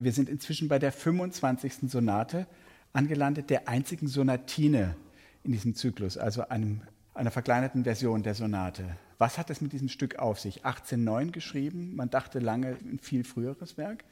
Wir sind inzwischen bei der 25. Sonate angelandet, der einzigen Sonatine in diesem Zyklus, also einem, einer verkleinerten Version der Sonate. Was hat es mit diesem Stück auf sich? 1809 geschrieben, man dachte lange ein viel früheres Werk.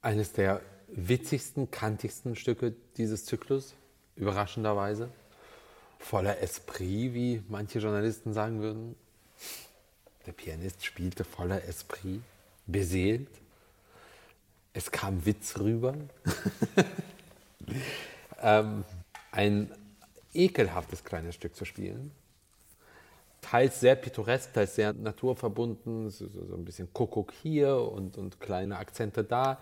Eines der witzigsten, kantigsten Stücke dieses Zyklus, überraschenderweise. Voller Esprit, wie manche Journalisten sagen würden. Der Pianist spielte voller Esprit, beseelt. Es kam Witz rüber. ähm, ein ekelhaftes kleines Stück zu spielen. Teils sehr pittoresk, teils sehr naturverbunden, so, so ein bisschen Kuckuck hier und, und kleine Akzente da.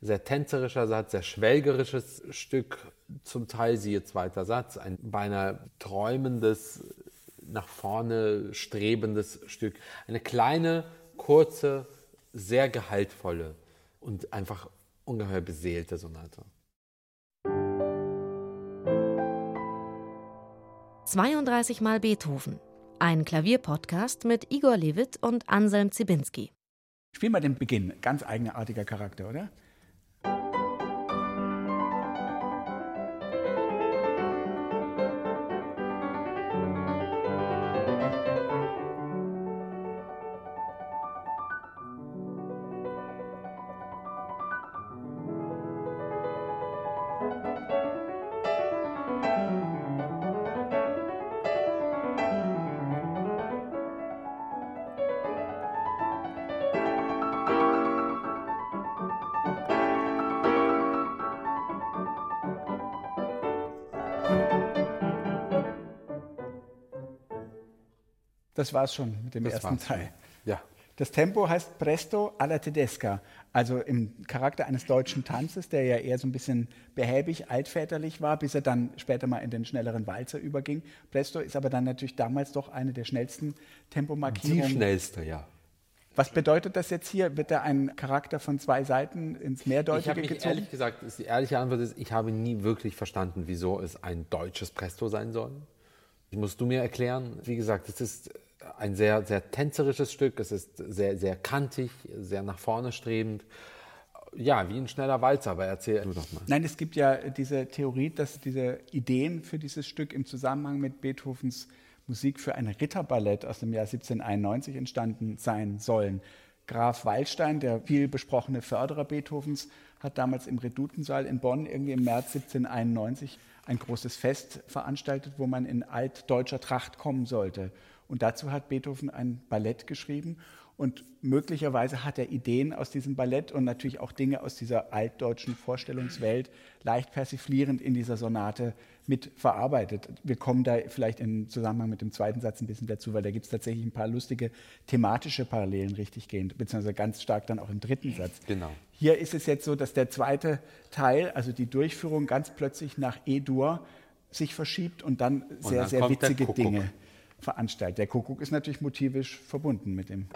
Sehr tänzerischer Satz, sehr schwelgerisches Stück, zum Teil siehe zweiter Satz, ein beinahe träumendes, nach vorne strebendes Stück. Eine kleine, kurze, sehr gehaltvolle und einfach ungeheuer beseelte Sonate. 32 Mal Beethoven. Ein Klavierpodcast mit Igor Levit und Anselm Zibinski. Spiel mal den Beginn. Ganz eigenartiger Charakter, oder? Das war es schon mit dem das ersten Teil. Ja. Das Tempo heißt Presto alla Tedesca, also im Charakter eines deutschen Tanzes, der ja eher so ein bisschen behäbig, altväterlich war, bis er dann später mal in den schnelleren Walzer überging. Presto ist aber dann natürlich damals doch eine der schnellsten Tempomarkierungen. Die schnellste, ja. Was bedeutet das jetzt hier? Wird da ein Charakter von zwei Seiten ins Mehrdeutige ich mich, gezogen? Ehrlich gesagt, die ehrliche Antwort ist, ich habe nie wirklich verstanden, wieso es ein deutsches Presto sein soll. Musst du mir erklären? Wie gesagt, es ist ein sehr, sehr tänzerisches Stück. Es ist sehr, sehr kantig, sehr nach vorne strebend. Ja, wie ein schneller Walzer, aber erzähl du doch mal. Nein, es gibt ja diese Theorie, dass diese Ideen für dieses Stück im Zusammenhang mit Beethovens Musik für ein Ritterballett aus dem Jahr 1791 entstanden sein sollen. Graf Waldstein, der viel besprochene Förderer Beethovens, hat damals im Redutensaal in Bonn irgendwie im März 1791 ein großes Fest veranstaltet, wo man in altdeutscher Tracht kommen sollte. Und dazu hat Beethoven ein Ballett geschrieben. Und möglicherweise hat er Ideen aus diesem Ballett und natürlich auch Dinge aus dieser altdeutschen Vorstellungswelt leicht persiflierend in dieser Sonate mit verarbeitet. Wir kommen da vielleicht im Zusammenhang mit dem zweiten Satz ein bisschen dazu, weil da gibt es tatsächlich ein paar lustige thematische Parallelen richtig gehend, beziehungsweise ganz stark dann auch im dritten Satz. Genau. Hier ist es jetzt so, dass der zweite Teil, also die Durchführung ganz plötzlich nach E-Dur sich verschiebt und dann sehr, dann sehr witzige Dinge veranstaltet. Der Kuckuck ist natürlich motivisch verbunden mit dem.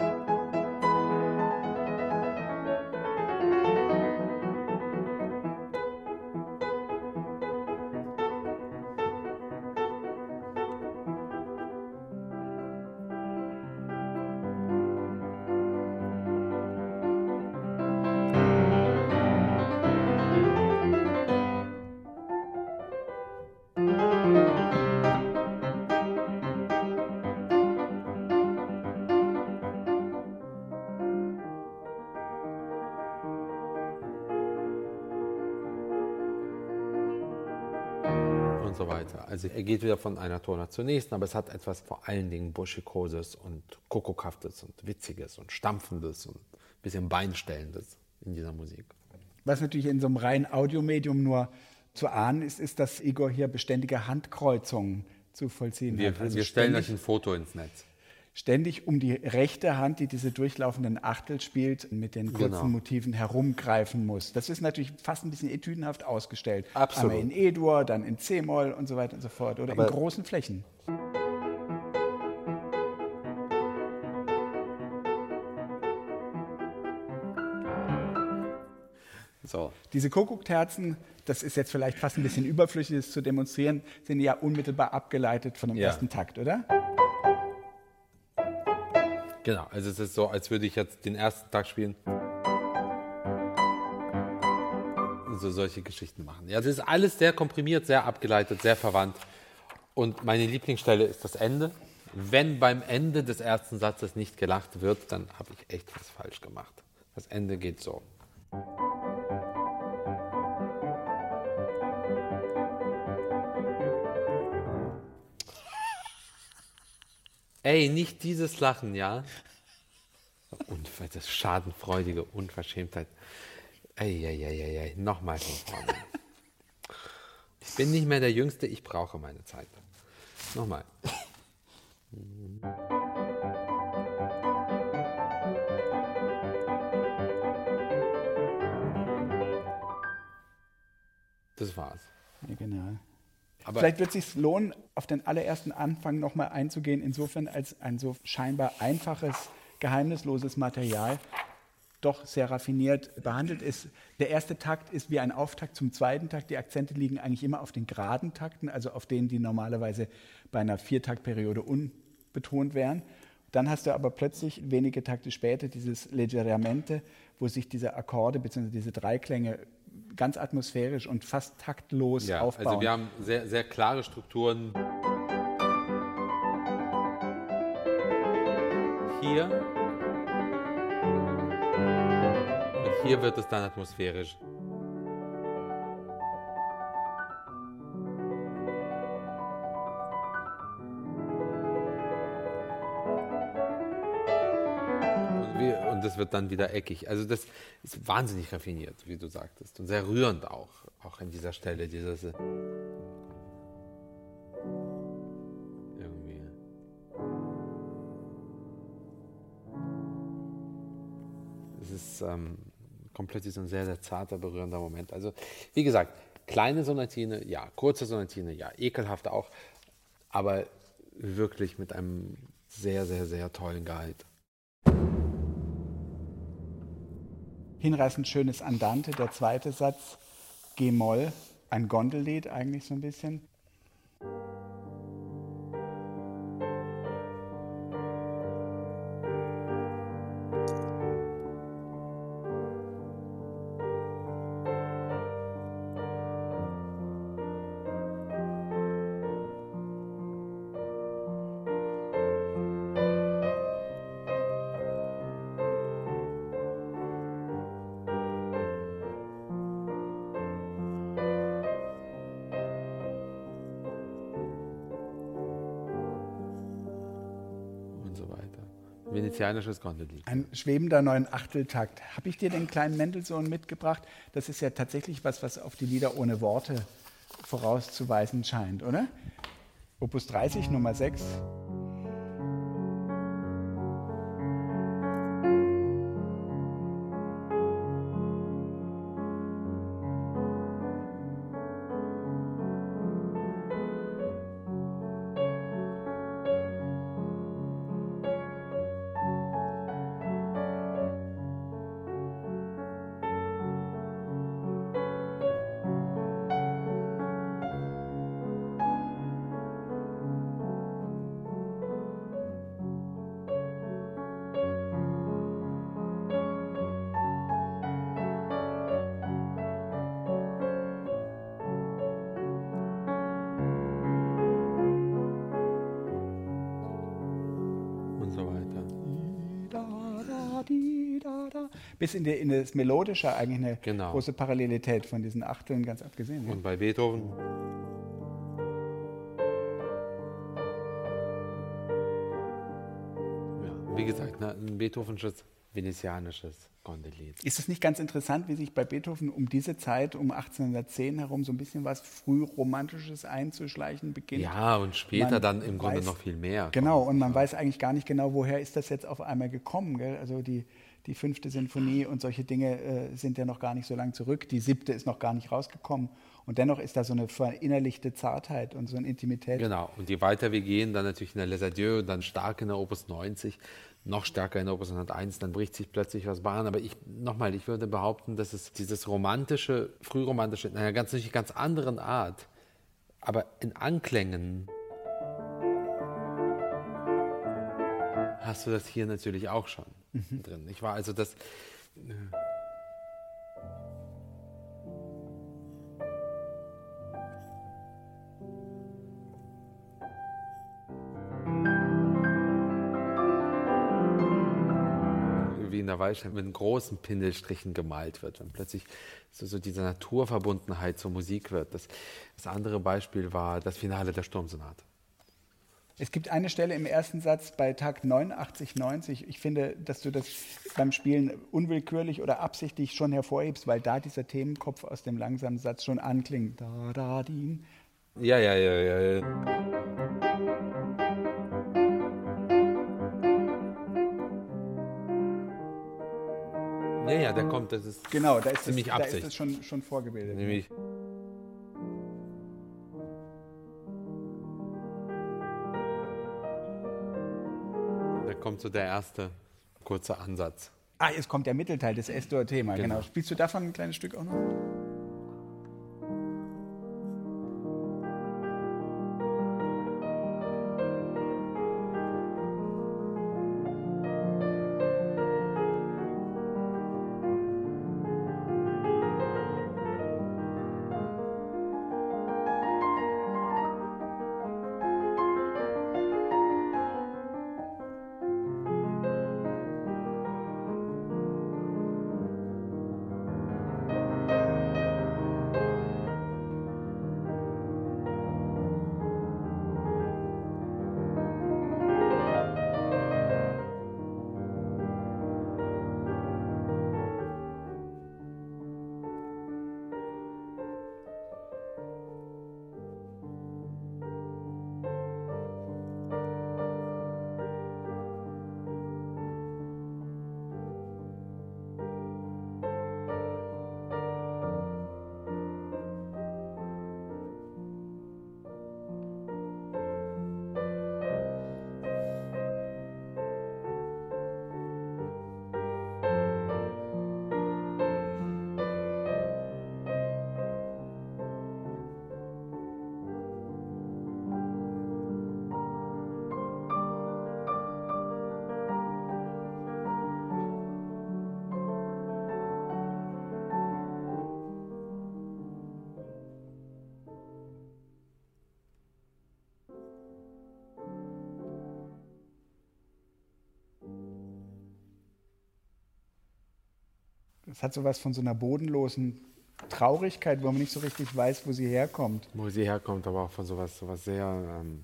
Und so weiter. Also er geht wieder von einer Tonart zur nächsten, aber es hat etwas vor allen Dingen Buschikoses und Kuckuckhaftes und Witziges und Stampfendes und ein bisschen Beinstellendes in dieser Musik. Was natürlich in so einem reinen Audiomedium nur zu ahnen ist, ist, dass Igor hier beständige Handkreuzungen zu vollziehen wir, hat. Also wir stellen euch ein Foto ins Netz ständig um die rechte Hand, die diese durchlaufenden Achtel spielt, mit den kurzen genau. Motiven herumgreifen muss. Das ist natürlich fast ein bisschen etüdenhaft ausgestellt. Absolut. Einmal in E-Dur, dann in C-Moll und so weiter und so fort. Oder Aber in großen Flächen. So. Diese Kuckuckterzen, das ist jetzt vielleicht fast ein bisschen überflüssig, das zu demonstrieren, sind ja unmittelbar abgeleitet von dem ja. ersten Takt, oder? Genau, also es ist so, als würde ich jetzt den ersten Tag spielen. so solche Geschichten machen. Ja, das ist alles sehr komprimiert, sehr abgeleitet, sehr verwandt. Und meine Lieblingsstelle ist das Ende. Wenn beim Ende des ersten Satzes nicht gelacht wird, dann habe ich echt was falsch gemacht. Das Ende geht so. Ey, nicht dieses Lachen, ja? Und das schadenfreudige Unverschämtheit. Eieieiei, nochmal von vorne. Ich bin nicht mehr der Jüngste, ich brauche meine Zeit. Nochmal. Das war's. Ja, genau. Aber Vielleicht wird es sich lohnen, auf den allerersten Anfang nochmal einzugehen, insofern als ein so scheinbar einfaches, geheimnisloses Material doch sehr raffiniert behandelt ist. Der erste Takt ist wie ein Auftakt zum zweiten Takt. Die Akzente liegen eigentlich immer auf den geraden Takten, also auf denen, die normalerweise bei einer Viertaktperiode unbetont wären. Dann hast du aber plötzlich wenige Takte später dieses Leggeramente, wo sich diese Akkorde bzw. diese Dreiklänge ganz atmosphärisch und fast taktlos ja, aufbauen. Also wir haben sehr, sehr klare Strukturen. Hier. Und hier wird es dann atmosphärisch. Das wird dann wieder eckig. Also das ist wahnsinnig raffiniert, wie du sagtest. Und sehr rührend auch, auch an dieser Stelle. Dieses, äh, irgendwie. Es ist ähm, komplett so ein sehr, sehr zarter, berührender Moment. Also, wie gesagt, kleine Sonatine, ja, kurze Sonatine, ja, ekelhaft auch, aber wirklich mit einem sehr, sehr, sehr tollen Guide. Hinreißend schönes Andante, der zweite Satz, G-Moll, ein Gondellied eigentlich so ein bisschen. Venezianisches Gondellied. Ein schwebender neuen Achteltakt. Habe ich dir den kleinen Mendelssohn mitgebracht? Das ist ja tatsächlich was, was auf die Lieder ohne Worte vorauszuweisen scheint, oder? Opus 30, Nummer 6. bis in, die, in das Melodische eigentlich eine genau. große Parallelität von diesen Achteln ganz abgesehen. Und bei Beethoven? Ja, wie gesagt, ne, ein Beethovensches, venezianisches Gondelied. Ist es nicht ganz interessant, wie sich bei Beethoven um diese Zeit, um 1810 herum, so ein bisschen was Frühromantisches einzuschleichen beginnt? Ja, und später man dann im Grunde weiß, noch viel mehr. Genau, und man ja. weiß eigentlich gar nicht genau, woher ist das jetzt auf einmal gekommen. Gell? Also die, die fünfte Sinfonie und solche Dinge äh, sind ja noch gar nicht so lang zurück. Die siebte ist noch gar nicht rausgekommen. Und dennoch ist da so eine verinnerlichte Zartheit und so eine Intimität. Genau. Und je weiter wir gehen, dann natürlich in der Les Adieux, dann stark in der Opus 90, noch stärker in der Opus 101, dann bricht sich plötzlich was Bahn. Aber ich, nochmal, ich würde behaupten, dass es dieses romantische, frühromantische, in einer ganz, ganz anderen Art, aber in Anklängen hast du das hier natürlich auch schon mhm. drin. Ich war also das. Äh, wie in der Waldstadt mit großen Pindelstrichen gemalt wird, wenn plötzlich so, so diese Naturverbundenheit zur Musik wird. Das, das andere Beispiel war das Finale der Sturmsonate. Es gibt eine Stelle im ersten Satz bei Tag 89, 90. Ich finde, dass du das beim Spielen unwillkürlich oder absichtlich schon hervorhebst, weil da dieser Themenkopf aus dem langsamen Satz schon anklingt. Da, da, din. Ja, ja, ja, ja. ja. Ja, ja, der kommt, das ist Genau, da ist, ziemlich das, da Absicht. ist das schon, schon vorgebildet. Nämlich kommt so der erste kurze Ansatz. Ah, jetzt kommt der Mittelteil des Estor-Thema. Genau. Genau. Spielst du davon ein kleines Stück auch noch? Es hat sowas von so einer bodenlosen Traurigkeit, wo man nicht so richtig weiß, wo sie herkommt. Wo sie herkommt, aber auch von sowas, sowas sehr, ähm,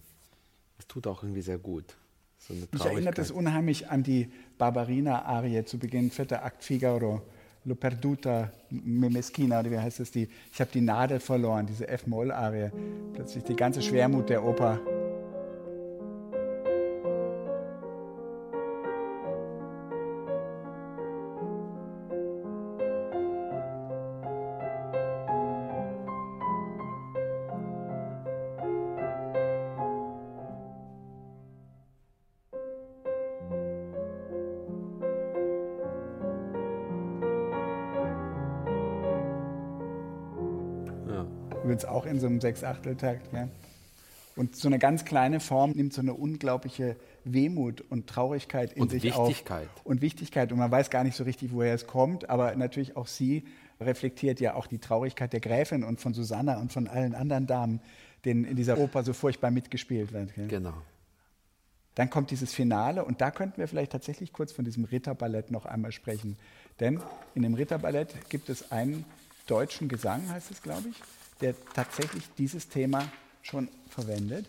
das tut auch irgendwie sehr gut. So Mich erinnert das unheimlich an die Barbarina-Arie zu Beginn, vierter Akt Figaro. Lo perduta me meschina, oder wie heißt das? Die, ich habe die Nadel verloren, diese F-Moll-Arie. Plötzlich die ganze Schwermut der Oper. Übrigens auch in so einem Sechs-Achtel-Takt. Ja. Und so eine ganz kleine Form nimmt so eine unglaubliche Wehmut und Traurigkeit in Und sich Wichtigkeit. auf. Und Wichtigkeit. Und man weiß gar nicht so richtig, woher es kommt, aber natürlich auch sie reflektiert ja auch die Traurigkeit der Gräfin und von Susanna und von allen anderen Damen, denen in dieser Oper so furchtbar mitgespielt wird. gell? Genau. Dann kommt dieses Finale und da könnten wir vielleicht tatsächlich kurz von diesem Ritterballett noch einmal sprechen. Denn in dem Ritterballett gibt es einen deutschen Gesang, heißt es, glaube ich, der tatsächlich dieses Thema schon verwendet.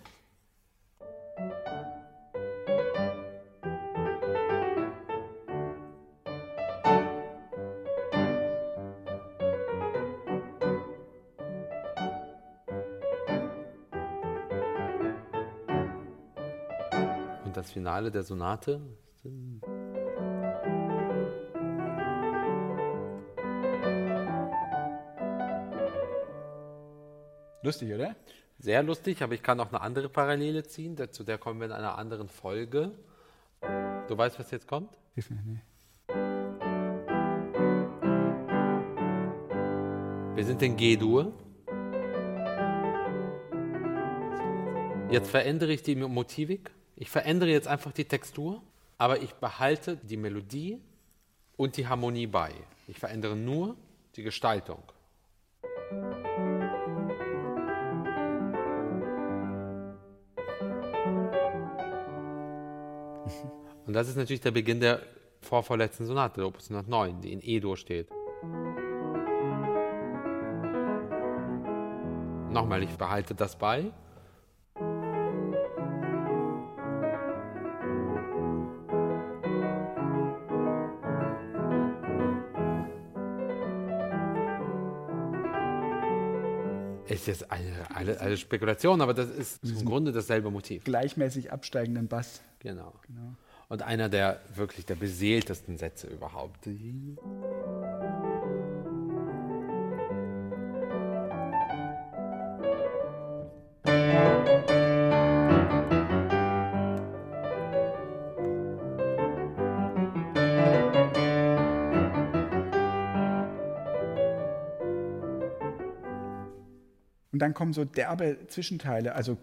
Und das Finale der Sonate. Lustig, oder? Sehr lustig, aber ich kann auch eine andere Parallele ziehen. Zu der kommen wir in einer anderen Folge. Du weißt, was jetzt kommt? Hilf mir, nee. Wir sind in G-Dur. Jetzt verändere ich die Motivik. Ich verändere jetzt einfach die Textur, aber ich behalte die Melodie und die Harmonie bei. Ich verändere nur die Gestaltung. Und das ist natürlich der Beginn der vorvorletzten Sonate, der Opus 109, die in E-Dur steht. Nochmal, ich behalte das bei. ist jetzt eine, eine, eine, Spekulation, aber das ist im Grunde dasselbe Motiv. Gleichmäßig absteigenden Bass. Genau. genau. Und einer der wirklich der beseeltesten Sätze überhaupt. Und dann kommen so derbe Zwischenteile, also.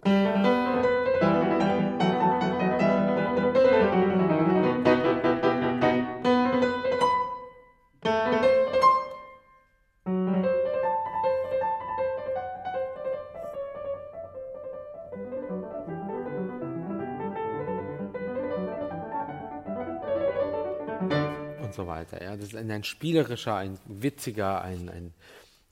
Ist ein, ein spielerischer, ein witziger, ein, ein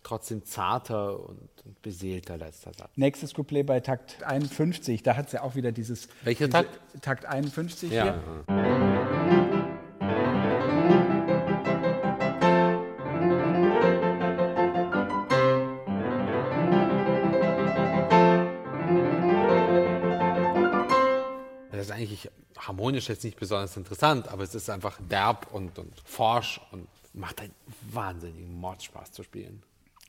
trotzdem zarter und, und beseelter letzter Satz. Nächstes Couplet bei Takt 51, da hat es ja auch wieder dieses. Welcher diese, Takt? Takt 51 ja. hier. Das harmonisch jetzt nicht besonders interessant, aber es ist einfach derb und, und forsch und macht einen wahnsinnigen Mordspaß zu spielen.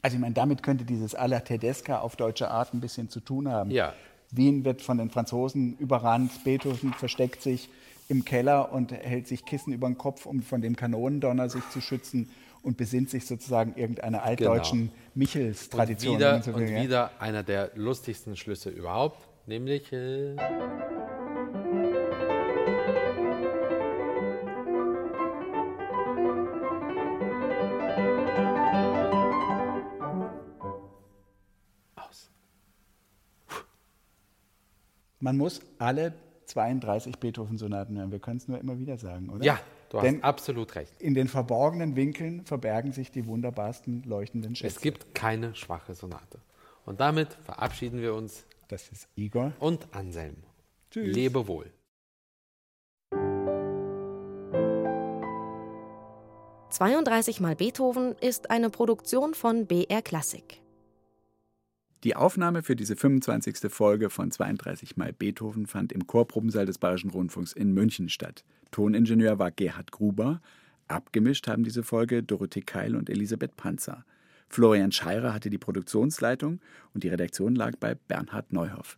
Also ich meine, damit könnte dieses Alla Tedesca auf deutsche Art ein bisschen zu tun haben. Ja. Wien wird von den Franzosen überrannt, Beethoven versteckt sich im Keller und hält sich Kissen über den Kopf, um von dem Kanonendonner sich zu schützen und besinnt sich sozusagen irgendeiner altdeutschen genau. Michels-Tradition. Und, wieder, so und wieder einer der lustigsten Schlüsse überhaupt, nämlich... Äh Man muss alle 32 Beethoven-Sonaten hören. Wir können es nur immer wieder sagen, oder? Ja, du hast Denn absolut recht. In den verborgenen Winkeln verbergen sich die wunderbarsten leuchtenden Schätze. Es gibt keine schwache Sonate. Und damit verabschieden wir uns. Das ist Igor. Und Anselm. Tschüss. Lebe wohl. »32 mal Beethoven« ist eine Produktion von BR Klassik. Die Aufnahme für diese 25. Folge von 32 Mal Beethoven fand im Chorprobensaal des Bayerischen Rundfunks in München statt. Toningenieur war Gerhard Gruber. Abgemischt haben diese Folge Dorothee Keil und Elisabeth Panzer. Florian Scheirer hatte die Produktionsleitung und die Redaktion lag bei Bernhard Neuhoff.